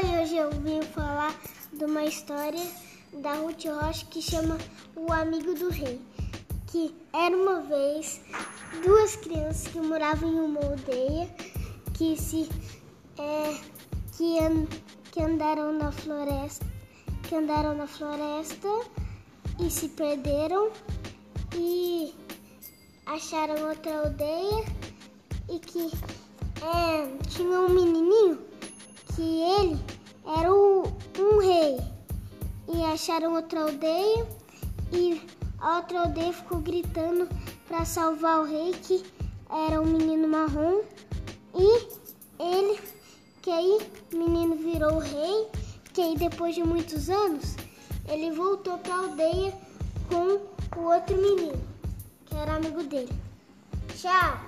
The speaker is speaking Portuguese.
e hoje eu vim falar de uma história da Ruth Rocha que chama O Amigo do Rei. Que era uma vez duas crianças que moravam em uma aldeia que se é, que, an, que andaram na floresta que andaram na floresta e se perderam e acharam outra aldeia e que é, tinha um menininho que ele era um rei. E acharam outra aldeia e a outra aldeia ficou gritando para salvar o rei, que era um menino marrom. E ele, que aí o menino virou o rei, que aí depois de muitos anos, ele voltou para a aldeia com o outro menino, que era amigo dele. Tchau!